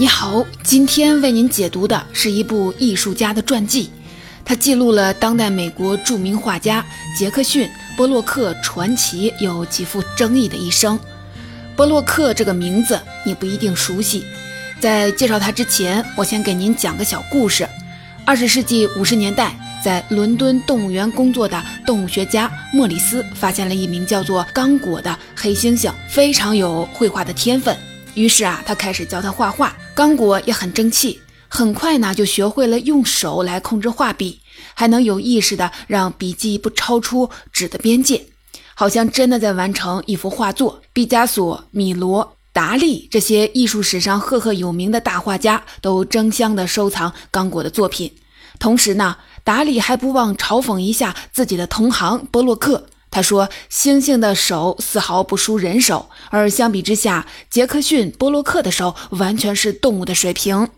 你好，今天为您解读的是一部艺术家的传记，它记录了当代美国著名画家杰克逊·波洛克传奇又极富争议的一生。波洛克这个名字你不一定熟悉，在介绍他之前，我先给您讲个小故事。二十世纪五十年代，在伦敦动物园工作的动物学家莫里斯发现了一名叫做刚果的黑猩猩，非常有绘画的天分。于是啊，他开始教他画画。刚果也很争气，很快呢就学会了用手来控制画笔，还能有意识的让笔记不超出纸的边界，好像真的在完成一幅画作。毕加索、米罗、达利这些艺术史上赫赫有名的大画家都争相的收藏刚果的作品。同时呢，达利还不忘嘲讽一下自己的同行波洛克。他说：“猩猩的手丝毫不输人手，而相比之下，杰克逊·波洛克的手完全是动物的水平。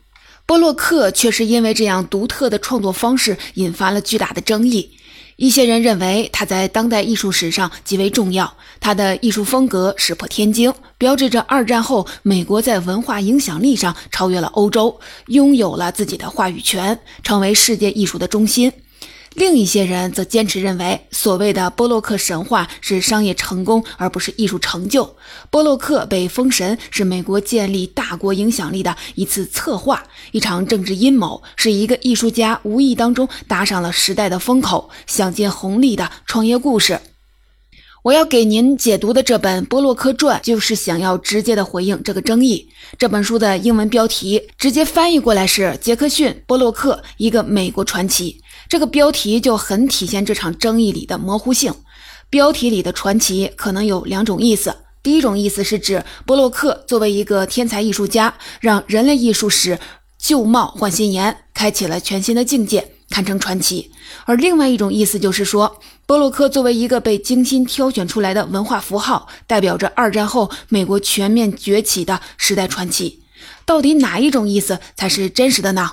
波洛克却是因为这样独特的创作方式引发了巨大的争议。一些人认为他在当代艺术史上极为重要，他的艺术风格石破天惊，标志着二战后美国在文化影响力上超越了欧洲，拥有了自己的话语权，成为世界艺术的中心。”另一些人则坚持认为，所谓的波洛克神话是商业成功，而不是艺术成就。波洛克被封神是美国建立大国影响力的一次策划，一场政治阴谋，是一个艺术家无意当中搭上了时代的风口，想见红利的创业故事。我要给您解读的这本《波洛克传》，就是想要直接的回应这个争议。这本书的英文标题直接翻译过来是《杰克逊·波洛克：一个美国传奇》。这个标题就很体现这场争议里的模糊性。标题里的传奇可能有两种意思：第一种意思是指波洛克作为一个天才艺术家，让人类艺术史旧貌换新颜，开启了全新的境界，堪称传奇；而另外一种意思就是说。波洛克作为一个被精心挑选出来的文化符号，代表着二战后美国全面崛起的时代传奇。到底哪一种意思才是真实的呢？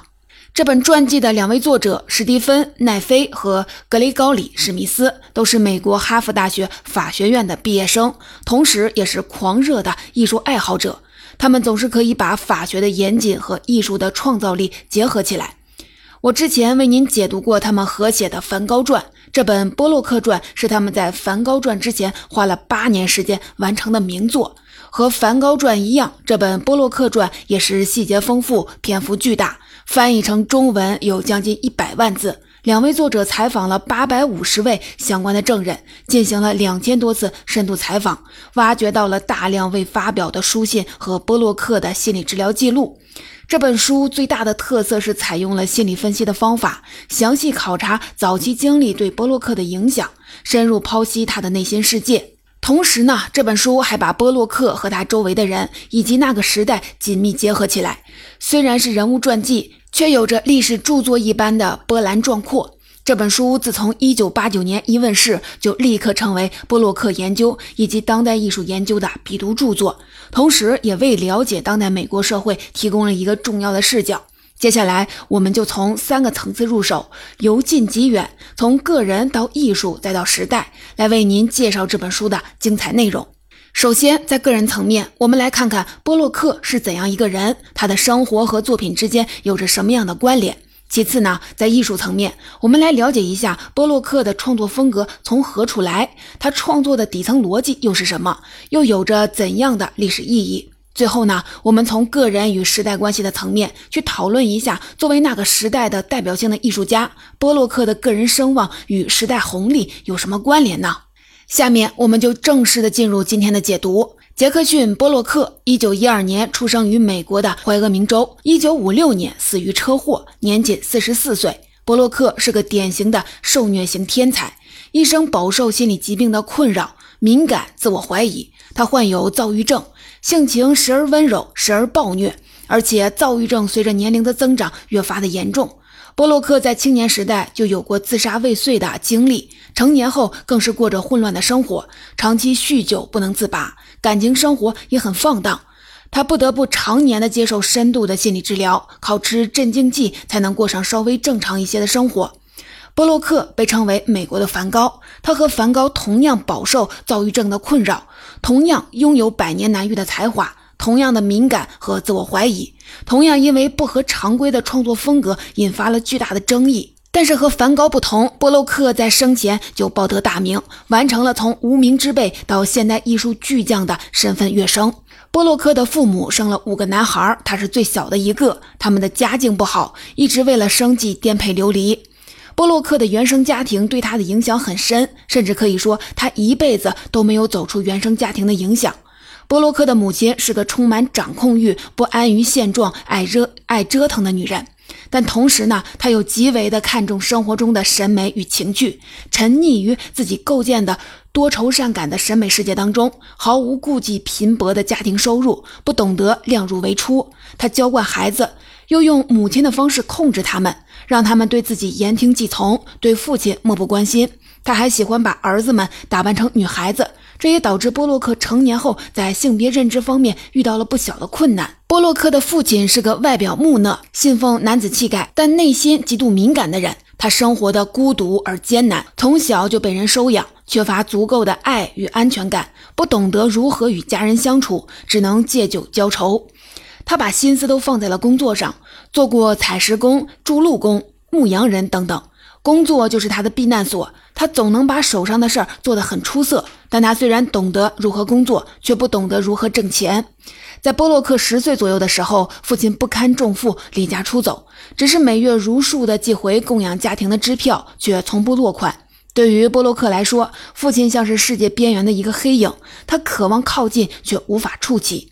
这本传记的两位作者史蒂芬·奈菲和格雷高里·史密斯都是美国哈佛大学法学院的毕业生，同时也是狂热的艺术爱好者。他们总是可以把法学的严谨和艺术的创造力结合起来。我之前为您解读过他们合写的《梵高传》。这本《波洛克传》是他们在《梵高传》之前花了八年时间完成的名作。和《梵高传》一样，这本《波洛克传》也是细节丰富、篇幅巨大，翻译成中文有将近一百万字。两位作者采访了八百五十位相关的证人，进行了两千多次深度采访，挖掘到了大量未发表的书信和波洛克的心理治疗记录。这本书最大的特色是采用了心理分析的方法，详细考察早期经历对波洛克的影响，深入剖析他的内心世界。同时呢，这本书还把波洛克和他周围的人以及那个时代紧密结合起来。虽然是人物传记，却有着历史著作一般的波澜壮阔。这本书自从1989年一问世，就立刻成为波洛克研究以及当代艺术研究的必读著作，同时也为了解当代美国社会提供了一个重要的视角。接下来，我们就从三个层次入手，由近及远，从个人到艺术再到时代，来为您介绍这本书的精彩内容。首先，在个人层面，我们来看看波洛克是怎样一个人，他的生活和作品之间有着什么样的关联。其次呢，在艺术层面，我们来了解一下波洛克的创作风格从何处来，他创作的底层逻辑又是什么，又有着怎样的历史意义？最后呢，我们从个人与时代关系的层面去讨论一下，作为那个时代的代表性的艺术家，波洛克的个人声望与时代红利有什么关联呢？下面我们就正式的进入今天的解读。杰克逊·波洛克，一九一二年出生于美国的怀俄明州，一九五六年死于车祸，年仅四十四岁。波洛克是个典型的受虐型天才，一生饱受心理疾病的困扰，敏感、自我怀疑。他患有躁郁症，性情时而温柔，时而暴虐，而且躁郁症随着年龄的增长越发的严重。波洛克在青年时代就有过自杀未遂的经历，成年后更是过着混乱的生活，长期酗酒不能自拔，感情生活也很放荡。他不得不常年的接受深度的心理治疗，靠吃镇静剂才能过上稍微正常一些的生活。波洛克被称为美国的梵高，他和梵高同样饱受躁郁症的困扰，同样拥有百年难遇的才华。同样的敏感和自我怀疑，同样因为不合常规的创作风格引发了巨大的争议。但是和梵高不同，波洛克在生前就报得大名，完成了从无名之辈到现代艺术巨匠的身份跃升。波洛克的父母生了五个男孩，他是最小的一个。他们的家境不好，一直为了生计颠沛流离。波洛克的原生家庭对他的影响很深，甚至可以说他一辈子都没有走出原生家庭的影响。波洛克的母亲是个充满掌控欲、不安于现状、爱折爱折腾的女人。但同时呢，她又极为的看重生活中的审美与情趣，沉溺于自己构建的多愁善感的审美世界当中，毫无顾忌贫薄的家庭收入，不懂得量入为出。他娇惯孩子，又用母亲的方式控制他们，让他们对自己言听计从，对父亲漠不关心。他还喜欢把儿子们打扮成女孩子。这也导致波洛克成年后在性别认知方面遇到了不小的困难。波洛克的父亲是个外表木讷、信奉男子气概，但内心极度敏感的人。他生活的孤独而艰难，从小就被人收养，缺乏足够的爱与安全感，不懂得如何与家人相处，只能借酒浇愁。他把心思都放在了工作上，做过采石工、筑路工、牧羊人等等。工作就是他的避难所，他总能把手上的事儿做得很出色。但他虽然懂得如何工作，却不懂得如何挣钱。在波洛克十岁左右的时候，父亲不堪重负，离家出走，只是每月如数的寄回供养家庭的支票，却从不落款。对于波洛克来说，父亲像是世界边缘的一个黑影，他渴望靠近，却无法触及。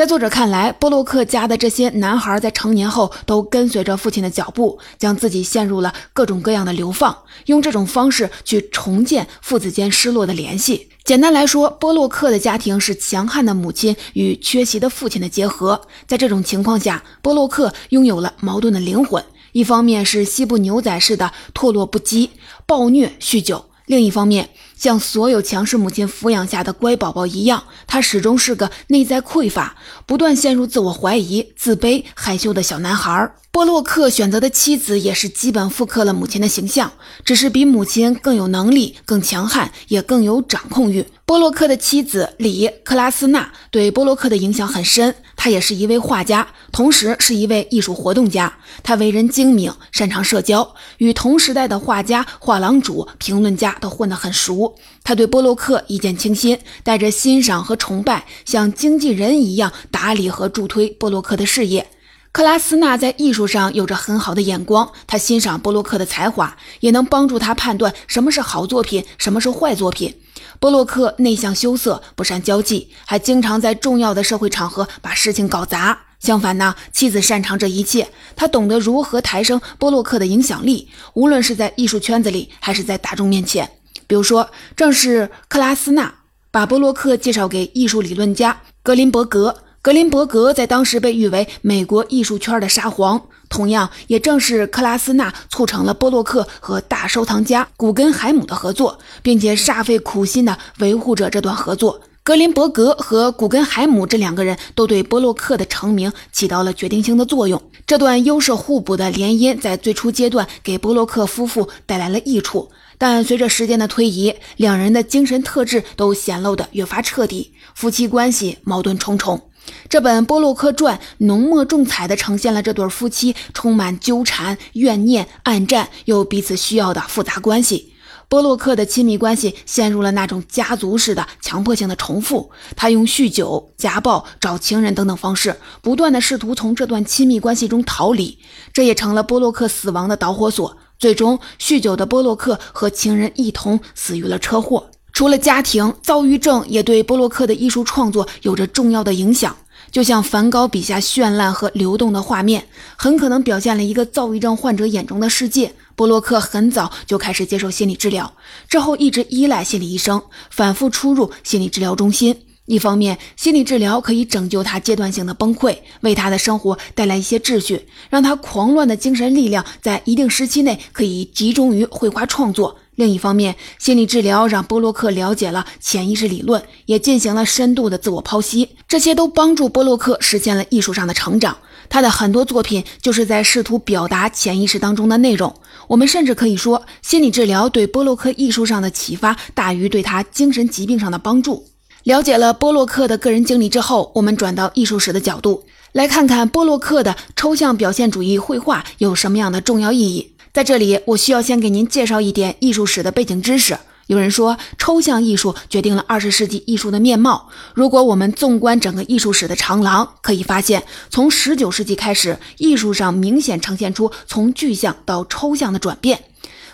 在作者看来，波洛克家的这些男孩在成年后都跟随着父亲的脚步，将自己陷入了各种各样的流放，用这种方式去重建父子间失落的联系。简单来说，波洛克的家庭是强悍的母亲与缺席的父亲的结合。在这种情况下，波洛克拥有了矛盾的灵魂：一方面是西部牛仔式的堕落不羁、暴虐、酗酒；另一方面，像所有强势母亲抚养下的乖宝宝一样，他始终是个内在匮乏、不断陷入自我怀疑、自卑、害羞的小男孩。波洛克选择的妻子也是基本复刻了母亲的形象，只是比母亲更有能力、更强悍，也更有掌控欲。波洛克的妻子里克拉斯纳对波洛克的影响很深，她也是一位画家，同时是一位艺术活动家。她为人精明，擅长社交，与同时代的画家、画廊主、评论家都混得很熟。他对波洛克一见倾心，带着欣赏和崇拜，像经纪人一样打理和助推波洛克的事业。克拉斯纳在艺术上有着很好的眼光，他欣赏波洛克的才华，也能帮助他判断什么是好作品，什么是坏作品。波洛克内向羞涩，不善交际，还经常在重要的社会场合把事情搞砸。相反呢，妻子擅长这一切，她懂得如何抬升波洛克的影响力，无论是在艺术圈子里，还是在大众面前。比如说，正是克拉斯纳把波洛克介绍给艺术理论家格林伯格。格林伯格在当时被誉为美国艺术圈的沙皇。同样，也正是克拉斯纳促成了波洛克和大收藏家古根海姆的合作，并且煞费苦心地维护着这段合作。格林伯格和古根海姆这两个人都对波洛克的成名起到了决定性的作用。这段优势互补的联姻在最初阶段给波洛克夫妇带来了益处，但随着时间的推移，两人的精神特质都显露得越发彻底，夫妻关系矛盾重重。这本《波洛克传》浓墨重彩地呈现了这对夫妻充满纠缠、怨念、暗战又彼此需要的复杂关系。波洛克的亲密关系陷入了那种家族式的强迫性的重复，他用酗酒、家暴、找情人等等方式，不断地试图从这段亲密关系中逃离，这也成了波洛克死亡的导火索。最终，酗酒的波洛克和情人一同死于了车祸。除了家庭，躁郁症也对波洛克的艺术创作有着重要的影响。就像梵高笔下绚烂和流动的画面，很可能表现了一个躁郁症患者眼中的世界。波洛克很早就开始接受心理治疗，之后一直依赖心理医生，反复出入心理治疗中心。一方面，心理治疗可以拯救他阶段性的崩溃，为他的生活带来一些秩序，让他狂乱的精神力量在一定时期内可以集中于绘画创作。另一方面，心理治疗让波洛克了解了潜意识理论，也进行了深度的自我剖析，这些都帮助波洛克实现了艺术上的成长。他的很多作品就是在试图表达潜意识当中的内容。我们甚至可以说，心理治疗对波洛克艺术上的启发大于对他精神疾病上的帮助。了解了波洛克的个人经历之后，我们转到艺术史的角度，来看看波洛克的抽象表现主义绘画有什么样的重要意义。在这里，我需要先给您介绍一点艺术史的背景知识。有人说，抽象艺术决定了二十世纪艺术的面貌。如果我们纵观整个艺术史的长廊，可以发现，从十九世纪开始，艺术上明显呈现出从具象到抽象的转变。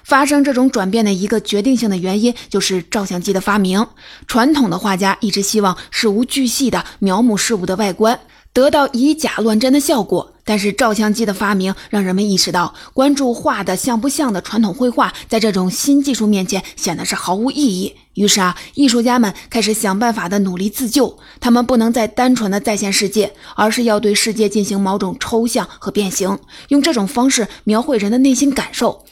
发生这种转变的一个决定性的原因，就是照相机的发明。传统的画家一直希望事无巨细地描摹事物的外观，得到以假乱真的效果。但是照相机的发明让人们意识到，关注画的像不像的传统绘画，在这种新技术面前显得是毫无意义。于是啊，艺术家们开始想办法的努力自救。他们不能再单纯的再现世界，而是要对世界进行某种抽象和变形，用这种方式描绘人的内心感受。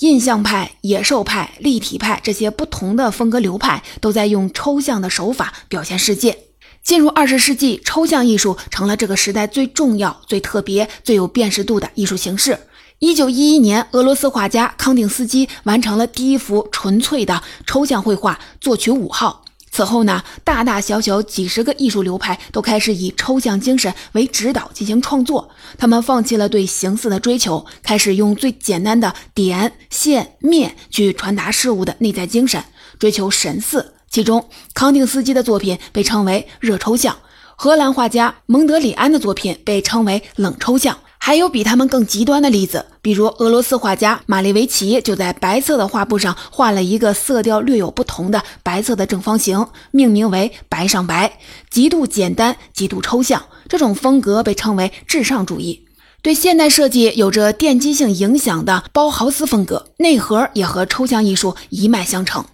印象派、野兽派、立体派这些不同的风格流派，都在用抽象的手法表现世界。进入二十世纪，抽象艺术成了这个时代最重要、最特别、最有辨识度的艺术形式。一九一一年，俄罗斯画家康定斯基完成了第一幅纯粹的抽象绘画《作曲五号》。此后呢，大大小小几十个艺术流派都开始以抽象精神为指导进行创作。他们放弃了对形似的追求，开始用最简单的点、线、面去传达事物的内在精神，追求神似。其中，康定斯基的作品被称为热抽象，荷兰画家蒙德里安的作品被称为冷抽象。还有比他们更极端的例子，比如俄罗斯画家马列维奇就在白色的画布上画了一个色调略有不同的白色的正方形，命名为“白上白”，极度简单，极度抽象。这种风格被称为至上主义。对现代设计有着奠基性影响的包豪斯风格，内核也和抽象艺术一脉相承。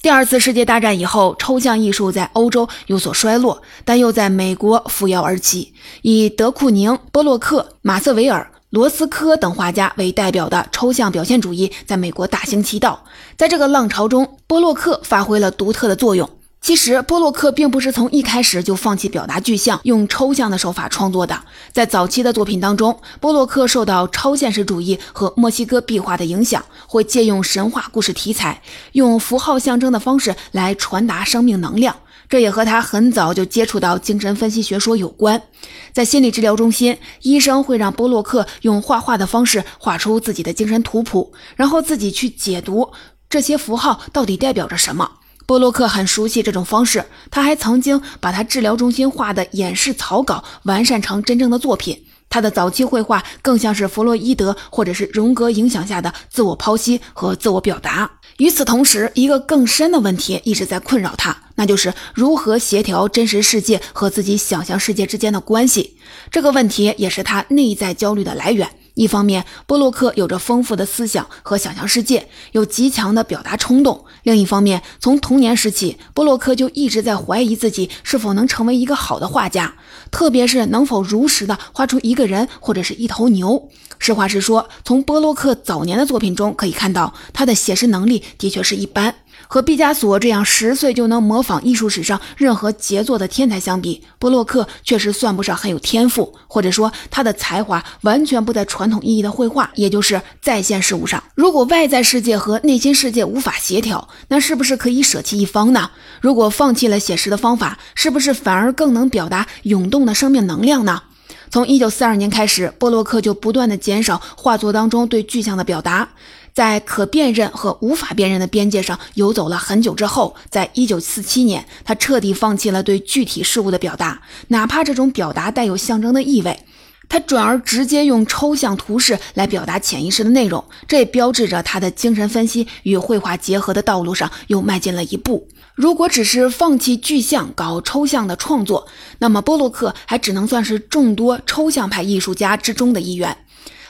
第二次世界大战以后，抽象艺术在欧洲有所衰落，但又在美国扶摇而起。以德库宁、波洛克、马瑟维尔、罗斯科等画家为代表的抽象表现主义在美国大行其道。在这个浪潮中，波洛克发挥了独特的作用。其实，波洛克并不是从一开始就放弃表达具象，用抽象的手法创作的。在早期的作品当中，波洛克受到超现实主义和墨西哥壁画的影响，会借用神话故事题材，用符号象征的方式来传达生命能量。这也和他很早就接触到精神分析学说有关。在心理治疗中心，医生会让波洛克用画画的方式画出自己的精神图谱，然后自己去解读这些符号到底代表着什么。波洛克很熟悉这种方式，他还曾经把他治疗中心画的演示草稿完善成真正的作品。他的早期绘画更像是弗洛伊德或者是荣格影响下的自我剖析和自我表达。与此同时，一个更深的问题一直在困扰他，那就是如何协调真实世界和自己想象世界之间的关系。这个问题也是他内在焦虑的来源。一方面，波洛克有着丰富的思想和想象世界，有极强的表达冲动；另一方面，从童年时起，波洛克就一直在怀疑自己是否能成为一个好的画家，特别是能否如实的画出一个人或者是一头牛。实话实说，从波洛克早年的作品中可以看到，他的写实能力的确是一般。和毕加索这样十岁就能模仿艺术史上任何杰作的天才相比，波洛克确实算不上很有天赋，或者说他的才华完全不在传统意义的绘画，也就是在线事物上。如果外在世界和内心世界无法协调，那是不是可以舍弃一方呢？如果放弃了写实的方法，是不是反而更能表达涌动的生命能量呢？从一九四二年开始，波洛克就不断的减少画作当中对具象的表达。在可辨认和无法辨认的边界上游走了很久之后，在一九四七年，他彻底放弃了对具体事物的表达，哪怕这种表达带有象征的意味，他转而直接用抽象图式来表达潜意识的内容。这也标志着他的精神分析与绘画结合的道路上又迈进了一步。如果只是放弃具象搞抽象的创作，那么波洛克还只能算是众多抽象派艺术家之中的一员。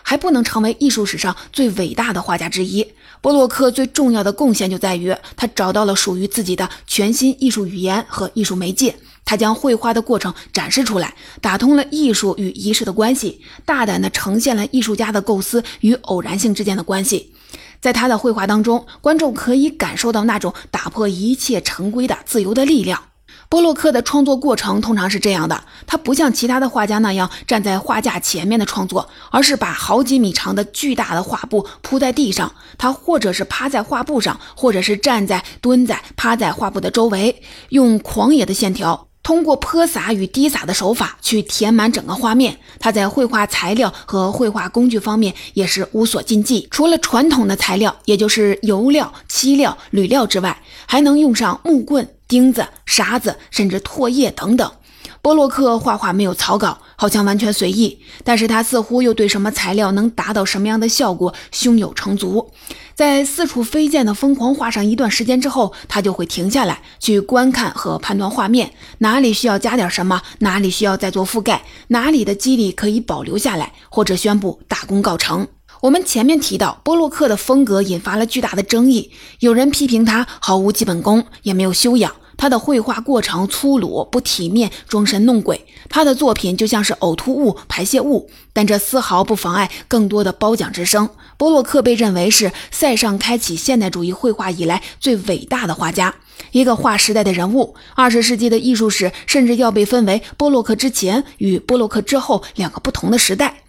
还不能成为艺术史上最伟大的画家之一。波洛克最重要的贡献就在于他找到了属于自己的全新艺术语言和艺术媒介。他将绘画的过程展示出来，打通了艺术与仪式的关系，大胆地呈现了艺术家的构思与偶然性之间的关系。在他的绘画当中，观众可以感受到那种打破一切成规的自由的力量。波洛克的创作过程通常是这样的：他不像其他的画家那样站在画架前面的创作，而是把好几米长的巨大的画布铺在地上，他或者是趴在画布上，或者是站在、蹲在、趴在画布的周围，用狂野的线条。通过泼洒与滴洒的手法去填满整个画面。他在绘画材料和绘画工具方面也是无所禁忌，除了传统的材料，也就是油料、漆料、铝料之外，还能用上木棍、钉子、沙子，甚至唾液等等。波洛克画画没有草稿，好像完全随意，但是他似乎又对什么材料能达到什么样的效果胸有成竹。在四处飞溅的疯狂画上一段时间之后，他就会停下来去观看和判断画面，哪里需要加点什么，哪里需要再做覆盖，哪里的肌理可以保留下来，或者宣布大功告成。我们前面提到，波洛克的风格引发了巨大的争议，有人批评他毫无基本功，也没有修养。他的绘画过程粗鲁不体面，装神弄鬼。他的作品就像是呕吐物、排泄物，但这丝毫不妨碍更多的褒奖之声。波洛克被认为是塞尚开启现代主义绘画以来最伟大的画家，一个划时代的人物。二十世纪的艺术史甚至要被分为波洛克之前与波洛克之后两个不同的时代。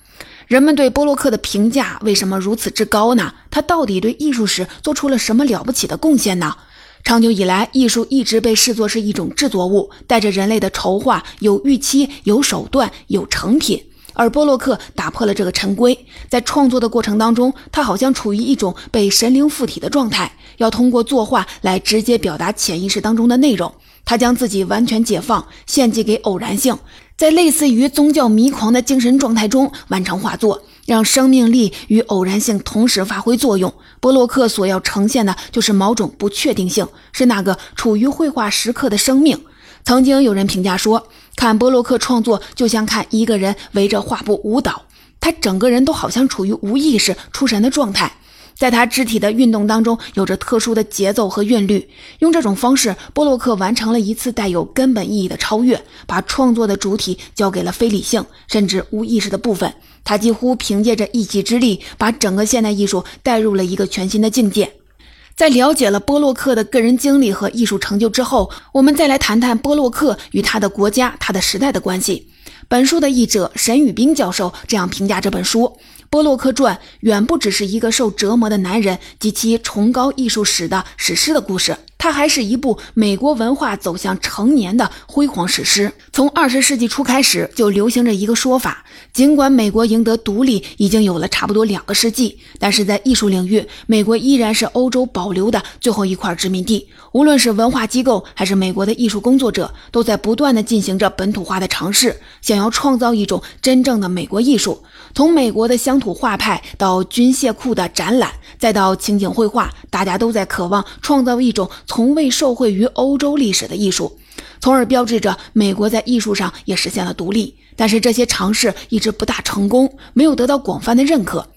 人们对波洛克的评价为什么如此之高呢？他到底对艺术史做出了什么了不起的贡献呢？长久以来，艺术一直被视作是一种制作物，带着人类的筹划，有预期、有手段、有成品。而波洛克打破了这个陈规，在创作的过程当中，他好像处于一种被神灵附体的状态，要通过作画来直接表达潜意识当中的内容。他将自己完全解放，献祭给偶然性，在类似于宗教迷狂的精神状态中完成画作。让生命力与偶然性同时发挥作用。波洛克所要呈现的就是某种不确定性，是那个处于绘画时刻的生命。曾经有人评价说，看波洛克创作就像看一个人围着画布舞蹈，他整个人都好像处于无意识、出神的状态。在他肢体的运动当中，有着特殊的节奏和韵律。用这种方式，波洛克完成了一次带有根本意义的超越，把创作的主体交给了非理性甚至无意识的部分。他几乎凭借着一己之力，把整个现代艺术带入了一个全新的境界。在了解了波洛克的个人经历和艺术成就之后，我们再来谈谈波洛克与他的国家、他的时代的关系。本书的译者沈宇斌教授这样评价这本书。波洛克传远不只是一个受折磨的男人及其崇高艺术史的史诗的故事，它还是一部美国文化走向成年的辉煌史诗。从二十世纪初开始，就流行着一个说法：尽管美国赢得独立已经有了差不多两个世纪，但是在艺术领域，美国依然是欧洲保留的最后一块殖民地。无论是文化机构还是美国的艺术工作者，都在不断的进行着本土化的尝试，想要创造一种真正的美国艺术。从美国的乡土画派到军械库的展览，再到情景绘画，大家都在渴望创造一种从未受惠于欧洲历史的艺术，从而标志着美国在艺术上也实现了独立。但是这些尝试一直不大成功，没有得到广泛的认可。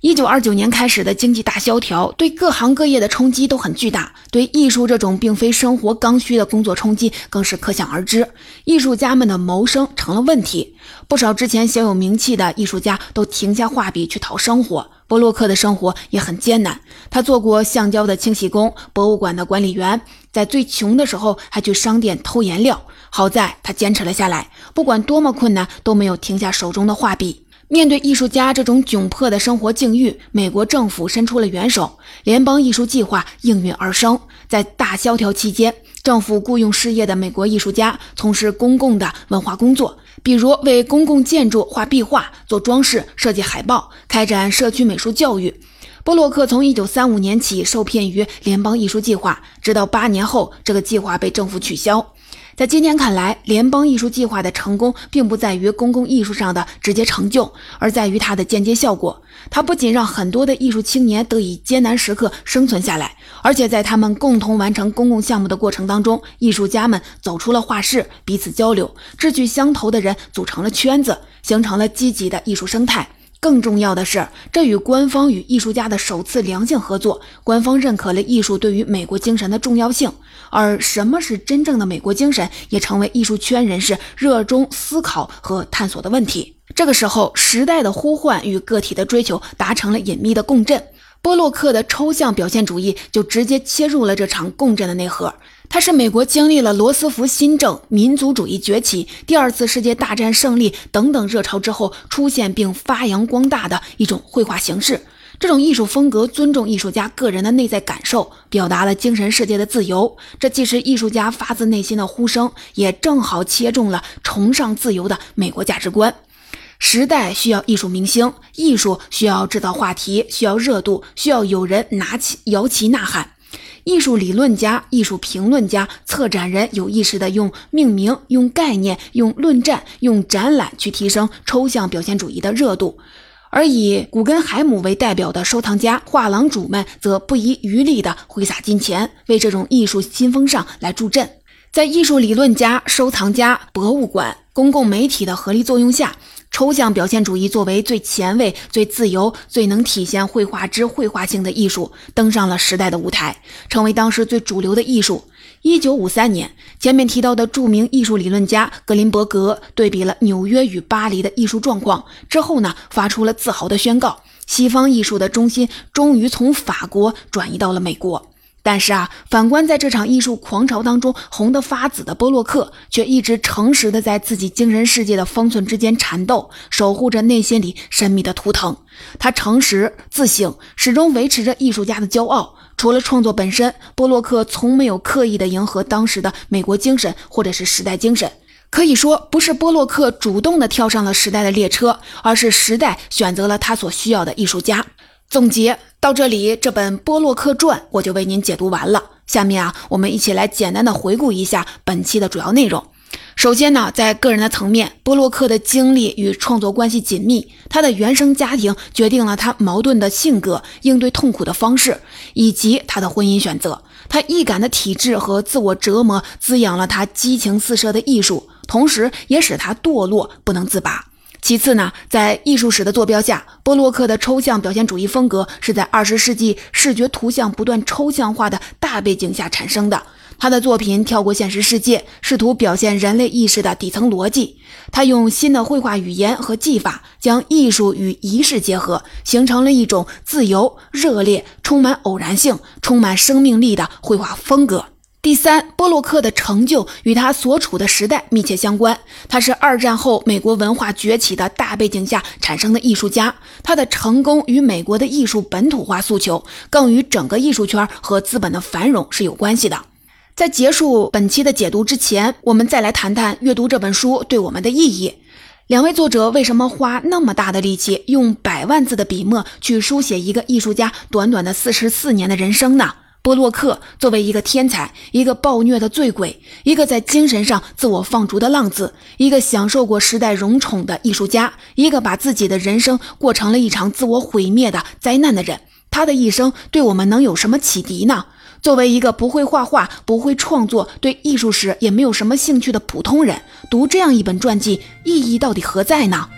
一九二九年开始的经济大萧条对各行各业的冲击都很巨大，对艺术这种并非生活刚需的工作冲击更是可想而知。艺术家们的谋生成了问题，不少之前小有名气的艺术家都停下画笔去讨生活。波洛克的生活也很艰难，他做过橡胶的清洗工、博物馆的管理员，在最穷的时候还去商店偷颜料。好在他坚持了下来，不管多么困难，都没有停下手中的画笔。面对艺术家这种窘迫的生活境遇，美国政府伸出了援手，联邦艺术计划应运而生。在大萧条期间，政府雇佣失业的美国艺术家从事公共的文化工作，比如为公共建筑画壁画、做装饰、设计海报、开展社区美术教育。波洛克从1935年起受聘于联邦艺术计划，直到八年后，这个计划被政府取消。在今天看来，联邦艺术计划的成功并不在于公共艺术上的直接成就，而在于它的间接效果。它不仅让很多的艺术青年得以艰难时刻生存下来，而且在他们共同完成公共项目的过程当中，艺术家们走出了画室，彼此交流，志趣相投的人组成了圈子，形成了积极的艺术生态。更重要的是，这与官方与艺术家的首次良性合作，官方认可了艺术对于美国精神的重要性。而什么是真正的美国精神，也成为艺术圈人士热衷思考和探索的问题。这个时候，时代的呼唤与个体的追求达成了隐秘的共振。波洛克的抽象表现主义就直接切入了这场共振的内核。它是美国经历了罗斯福新政、民族主义崛起、第二次世界大战胜利等等热潮之后出现并发扬光大的一种绘画形式。这种艺术风格尊重艺术家个人的内在感受，表达了精神世界的自由。这既是艺术家发自内心的呼声，也正好切中了崇尚自由的美国价值观。时代需要艺术明星，艺术需要制造话题，需要热度，需要有人拿起摇旗呐喊。艺术理论家、艺术评论家、策展人有意识地用命名、用概念、用论战、用展览去提升抽象表现主义的热度，而以古根海姆为代表的收藏家、画廊主们则不遗余力地挥洒金钱，为这种艺术新风尚来助阵。在艺术理论家、收藏家、博物馆、公共媒体的合力作用下。抽象表现主义作为最前卫、最自由、最能体现绘画之绘画性的艺术，登上了时代的舞台，成为当时最主流的艺术。一九五三年，前面提到的著名艺术理论家格林伯格对比了纽约与巴黎的艺术状况之后呢，发出了自豪的宣告：西方艺术的中心终于从法国转移到了美国。但是啊，反观在这场艺术狂潮当中红得发紫的波洛克，却一直诚实的在自己精神世界的方寸之间缠斗，守护着内心里神秘的图腾。他诚实自省，始终维持着艺术家的骄傲。除了创作本身，波洛克从没有刻意的迎合当时的美国精神或者是时代精神。可以说，不是波洛克主动的跳上了时代的列车，而是时代选择了他所需要的艺术家。总结到这里，这本《波洛克传》我就为您解读完了。下面啊，我们一起来简单的回顾一下本期的主要内容。首先呢，在个人的层面，波洛克的经历与创作关系紧密，他的原生家庭决定了他矛盾的性格、应对痛苦的方式，以及他的婚姻选择。他易感的体质和自我折磨滋养了他激情四射的艺术，同时也使他堕落不能自拔。其次呢，在艺术史的坐标下，波洛克的抽象表现主义风格是在二十世纪视觉图像不断抽象化的大背景下产生的。他的作品跳过现实世界，试图表现人类意识的底层逻辑。他用新的绘画语言和技法，将艺术与仪式结合，形成了一种自由、热烈、充满偶然性、充满生命力的绘画风格。第三，波洛克的成就与他所处的时代密切相关。他是二战后美国文化崛起的大背景下产生的艺术家，他的成功与美国的艺术本土化诉求，更与整个艺术圈和资本的繁荣是有关系的。在结束本期的解读之前，我们再来谈谈阅读这本书对我们的意义。两位作者为什么花那么大的力气，用百万字的笔墨去书写一个艺术家短短的四十四年的人生呢？波洛克作为一个天才，一个暴虐的醉鬼，一个在精神上自我放逐的浪子，一个享受过时代荣宠的艺术家，一个把自己的人生过成了一场自我毁灭的灾难的人，他的一生对我们能有什么启迪呢？作为一个不会画画、不会创作、对艺术史也没有什么兴趣的普通人，读这样一本传记，意义到底何在呢？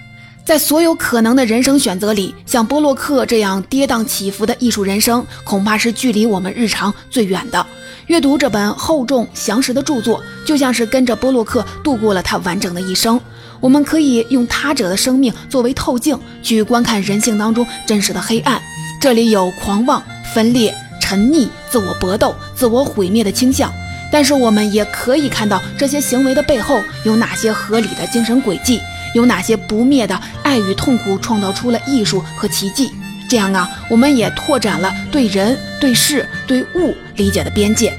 在所有可能的人生选择里，像波洛克这样跌宕起伏的艺术人生，恐怕是距离我们日常最远的。阅读这本厚重详实的著作，就像是跟着波洛克度过了他完整的一生。我们可以用他者的生命作为透镜，去观看人性当中真实的黑暗。这里有狂妄、分裂、沉溺、自我搏斗、自我毁灭的倾向，但是我们也可以看到这些行为的背后有哪些合理的精神轨迹。有哪些不灭的爱与痛苦创造出了艺术和奇迹？这样啊，我们也拓展了对人、对事、对物理解的边界。